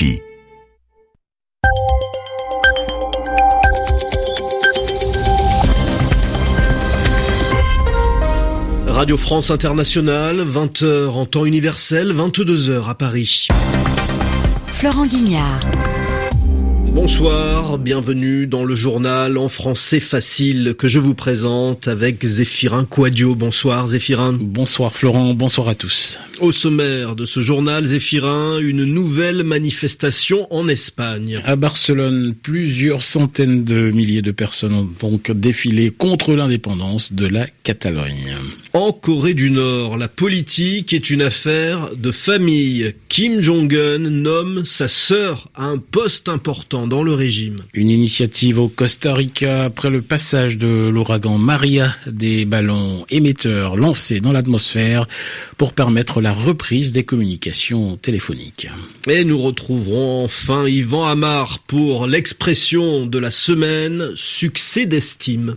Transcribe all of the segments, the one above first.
RFI. Radio France Internationale, 20h en temps universel, 22h à Paris. Florent Guignard. Bonsoir, bienvenue dans le journal en français facile que je vous présente avec Zéphirin Quadio. Bonsoir Zéphirin. Bonsoir Florent, bonsoir à tous. Au sommaire de ce journal, Zéphirin, une nouvelle manifestation en Espagne. À Barcelone, plusieurs centaines de milliers de personnes ont donc défilé contre l'indépendance de la Catalogne. En Corée du Nord, la politique est une affaire de famille. Kim Jong-un nomme sa sœur à un poste important dans le régime. Une initiative au Costa Rica après le passage de l'ouragan Maria, des ballons émetteurs lancés dans l'atmosphère pour permettre la reprise des communications téléphoniques. Et nous retrouverons enfin Yvan Amar pour l'expression de la semaine succès d'estime.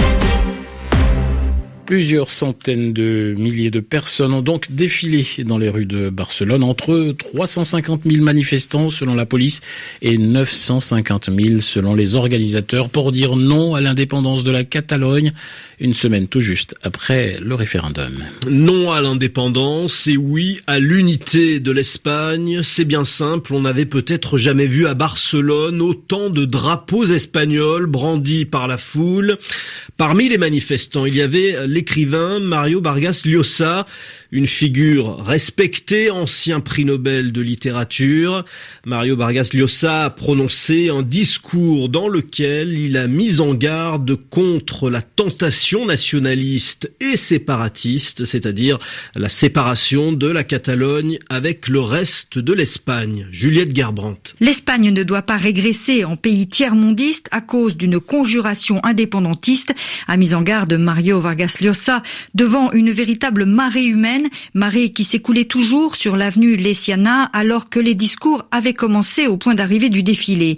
Plusieurs centaines de milliers de personnes ont donc défilé dans les rues de Barcelone, entre 350 000 manifestants selon la police et 950 000 selon les organisateurs pour dire non à l'indépendance de la Catalogne, une semaine tout juste après le référendum. Non à l'indépendance et oui à l'unité de l'Espagne, c'est bien simple, on n'avait peut-être jamais vu à Barcelone autant de drapeaux espagnols brandis par la foule. Parmi les manifestants, il y avait l'écrivain Mario Vargas Llosa, une figure respectée, ancien prix Nobel de littérature. Mario Vargas Llosa a prononcé un discours dans lequel il a mis en garde contre la tentation nationaliste et séparatiste, c'est-à-dire la séparation de la Catalogne avec le reste de l'Espagne. Juliette Gerbrandt. L'Espagne ne doit pas régresser en pays tiers-mondiste à cause d'une conjuration indépendantiste, a mis en garde Mario Vargas Llosa devant une véritable marée humaine marée qui s'écoulait toujours sur l'avenue Lesiana alors que les discours avaient commencé au point d'arrivée du défilé.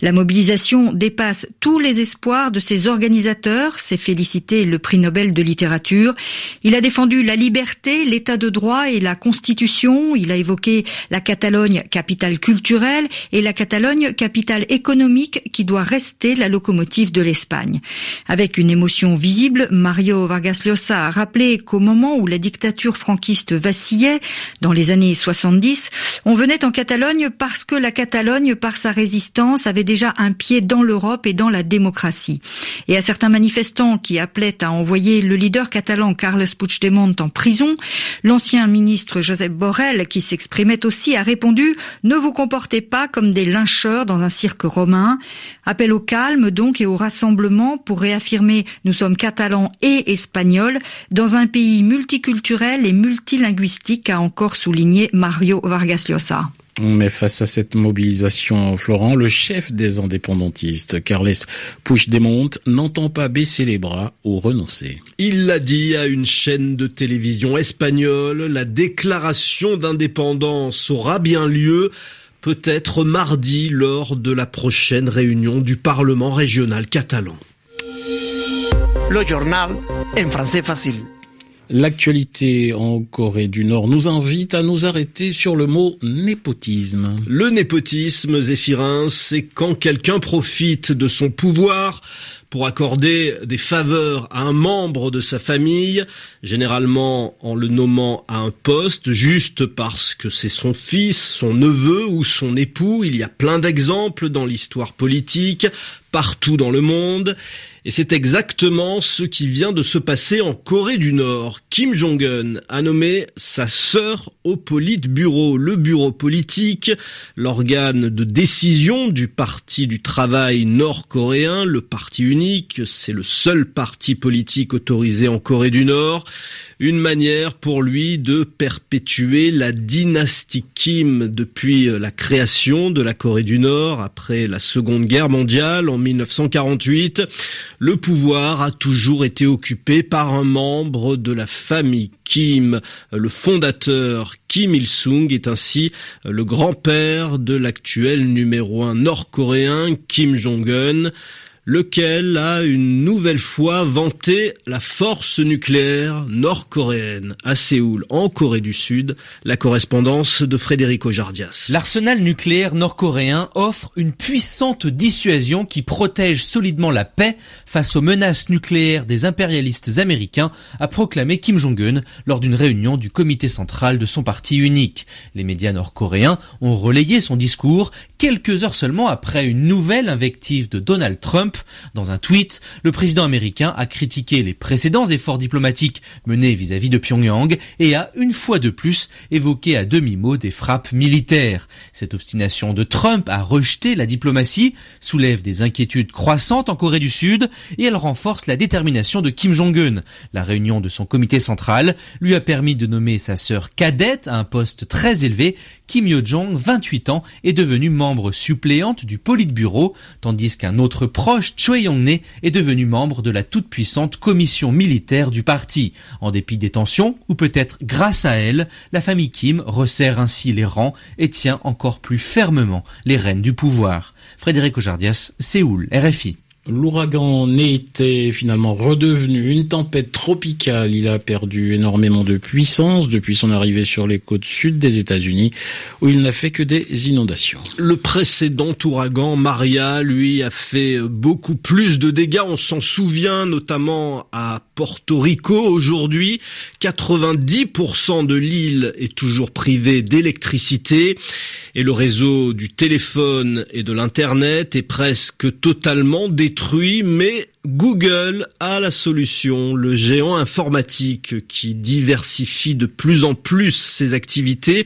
La mobilisation dépasse tous les espoirs de ses organisateurs, s'est félicité le prix Nobel de littérature. Il a défendu la liberté, l'état de droit et la constitution. Il a évoqué la Catalogne, capitale culturelle, et la Catalogne, capitale économique, qui doit rester la locomotive de l'Espagne. Avec une émotion visible, Mario Vargas Llosa a rappelé qu'au moment où la dictature franquiste vacillait dans les années 70, on venait en Catalogne parce que la Catalogne, par sa résistance, avait déjà un pied dans l'Europe et dans la démocratie. Et à certains manifestants qui appelaient à envoyer le leader catalan Carles Puigdemont en prison, l'ancien ministre Josep Borrell, qui s'exprimait aussi, a répondu « Ne vous comportez pas comme des lyncheurs dans un cirque romain ». Appel au calme donc et au rassemblement pour réaffirmer « Nous sommes catalans et espagnols dans un pays multiculturel et multilinguistique, a encore souligné Mario Vargas Llosa. Mais face à cette mobilisation, Florent, le chef des indépendantistes, Carles Puigdemont, n'entend pas baisser les bras ou renoncer. Il l'a dit à une chaîne de télévision espagnole, la déclaration d'indépendance aura bien lieu peut-être mardi lors de la prochaine réunion du Parlement régional catalan. Le journal en français facile. L'actualité en Corée du Nord nous invite à nous arrêter sur le mot népotisme. Le népotisme, Zéphirin, c'est quand quelqu'un profite de son pouvoir pour accorder des faveurs à un membre de sa famille, généralement en le nommant à un poste, juste parce que c'est son fils, son neveu ou son époux. Il y a plein d'exemples dans l'histoire politique, partout dans le monde. Et c'est exactement ce qui vient de se passer en Corée du Nord. Kim Jong-un a nommé sa sœur au Politburo, le bureau politique, l'organe de décision du Parti du travail nord-coréen, le parti c'est le seul parti politique autorisé en Corée du Nord une manière pour lui de perpétuer la dynastie Kim depuis la création de la Corée du Nord après la Seconde Guerre mondiale en 1948. Le pouvoir a toujours été occupé par un membre de la famille Kim. Le fondateur Kim Il-sung est ainsi le grand-père de l'actuel numéro un nord-coréen Kim Jong-un. Lequel a une nouvelle fois vanté la force nucléaire nord-coréenne à Séoul, en Corée du Sud. La correspondance de Frédéric Ojardias. L'arsenal nucléaire nord-coréen offre une puissante dissuasion qui protège solidement la paix face aux menaces nucléaires des impérialistes américains, a proclamé Kim Jong-un lors d'une réunion du comité central de son parti unique. Les médias nord-coréens ont relayé son discours quelques heures seulement après une nouvelle invective de Donald Trump. Dans un tweet, le président américain a critiqué les précédents efforts diplomatiques menés vis-à-vis de Pyongyang et a une fois de plus évoqué à demi-mot des frappes militaires. Cette obstination de Trump à rejeter la diplomatie soulève des inquiétudes croissantes en Corée du Sud et elle renforce la détermination de Kim Jong-un. La réunion de son comité central lui a permis de nommer sa sœur cadette à un poste très élevé. Kim Yo-jong, 28 ans, est devenue membre suppléante du Politburo, tandis qu'un autre proche, Choi Yong-ne, est devenu membre de la toute-puissante commission militaire du parti. En dépit des tensions, ou peut-être grâce à elle, la famille Kim resserre ainsi les rangs et tient encore plus fermement les rênes du pouvoir. Frédéric Ojardias, Séoul, RFI. L'ouragan était finalement redevenu une tempête tropicale. Il a perdu énormément de puissance depuis son arrivée sur les côtes sud des États-Unis, où il n'a fait que des inondations. Le précédent ouragan Maria, lui, a fait beaucoup plus de dégâts. On s'en souvient notamment à Porto Rico. Aujourd'hui, 90% de l'île est toujours privée d'électricité et le réseau du téléphone et de l'Internet est presque totalement détruit mais Google a la solution, le géant informatique qui diversifie de plus en plus ses activités,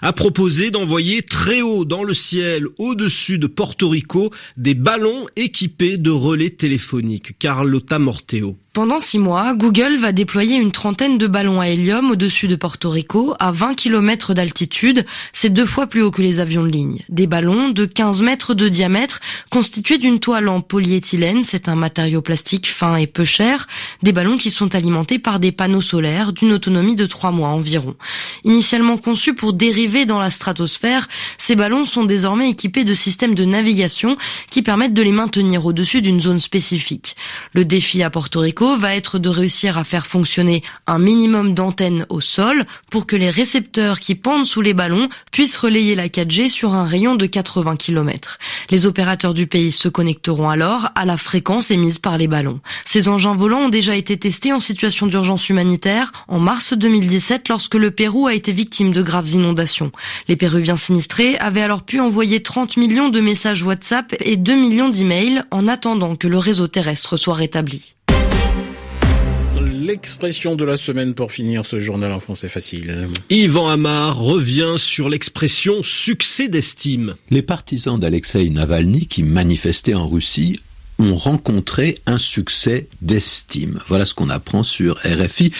a proposé d'envoyer très haut dans le ciel, au-dessus de Porto Rico, des ballons équipés de relais téléphoniques. Carlota Morteo. Pendant six mois, Google va déployer une trentaine de ballons à hélium au-dessus de Porto Rico, à 20 km d'altitude. C'est deux fois plus haut que les avions de ligne. Des ballons de 15 mètres de diamètre, constitués d'une toile en polyéthylène, c'est un matériau plastique fin et peu cher, des ballons qui sont alimentés par des panneaux solaires d'une autonomie de trois mois environ. Initialement conçus pour dériver dans la stratosphère, ces ballons sont désormais équipés de systèmes de navigation qui permettent de les maintenir au-dessus d'une zone spécifique. Le défi à Porto Rico va être de réussir à faire fonctionner un minimum d'antennes au sol pour que les récepteurs qui pendent sous les ballons puissent relayer la 4G sur un rayon de 80 km. Les opérateurs du pays se connecteront alors à la fréquence émise par les ballons. Ces engins volants ont déjà été testés en situation d'urgence humanitaire en mars 2017 lorsque le Pérou a été victime de graves inondations. Les Péruviens sinistrés avaient alors pu envoyer 30 millions de messages WhatsApp et 2 millions d'emails en attendant que le réseau terrestre soit rétabli. L'expression de la semaine pour finir ce journal en français facile. Yvan Amar revient sur l'expression succès d'estime. Les partisans d'Alexei Navalny qui manifestaient en Russie ont rencontré un succès d'estime. Voilà ce qu'on apprend sur RFI,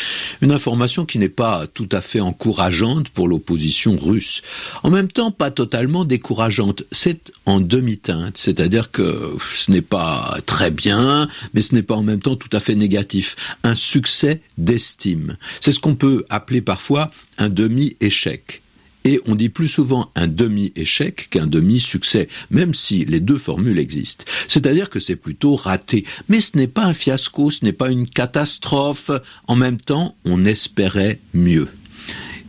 une information qui n'est pas tout à fait encourageante pour l'opposition russe. En même temps, pas totalement décourageante. C'est en demi-teinte, c'est-à-dire que ce n'est pas très bien, mais ce n'est pas en même temps tout à fait négatif. Un succès d'estime. C'est ce qu'on peut appeler parfois un demi-échec et on dit plus souvent un demi-échec qu'un demi-succès, même si les deux formules existent. C'est-à-dire que c'est plutôt raté. Mais ce n'est pas un fiasco, ce n'est pas une catastrophe. En même temps, on espérait mieux.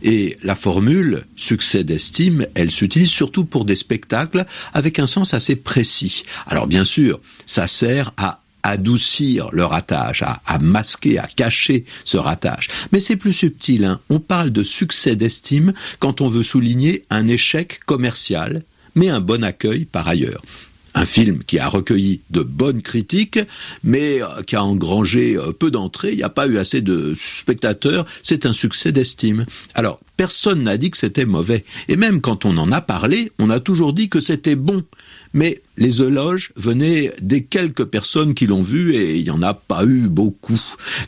Et la formule succès d'estime, elle s'utilise surtout pour des spectacles avec un sens assez précis. Alors bien sûr, ça sert à adoucir le ratage, à, masquer, à cacher ce ratage. Mais c'est plus subtil. Hein. On parle de succès d'estime quand on veut souligner un échec commercial, mais un bon accueil par ailleurs un film qui a recueilli de bonnes critiques, mais euh, qui a engrangé euh, peu d'entrées, il n'y a pas eu assez de spectateurs, c'est un succès d'estime. Alors, personne n'a dit que c'était mauvais, et même quand on en a parlé, on a toujours dit que c'était bon mais les éloges venaient des quelques personnes qui l'ont vu et il n'y en a pas eu beaucoup.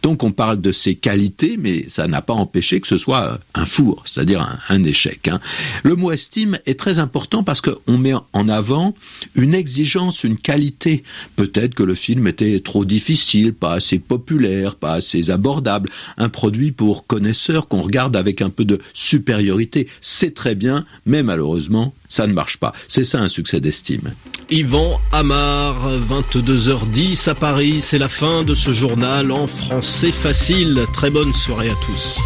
Donc on parle de ses qualités, mais ça n'a pas empêché que ce soit un four, c'est-à-dire un, échec. Hein. Le mot estime est très important parce qu'on met en avant une exigence, une qualité. Peut-être que le film était trop difficile, pas assez populaire, pas assez abordable, un produit pour connaisseurs qu'on regarde avec un peu de supériorité. C'est très bien, mais malheureusement, ça ne marche pas. C'est ça un succès d'estime. Yvan Amar. 22h10 à Paris, c'est la fin de ce journal en français facile. Très bonne soirée à tous.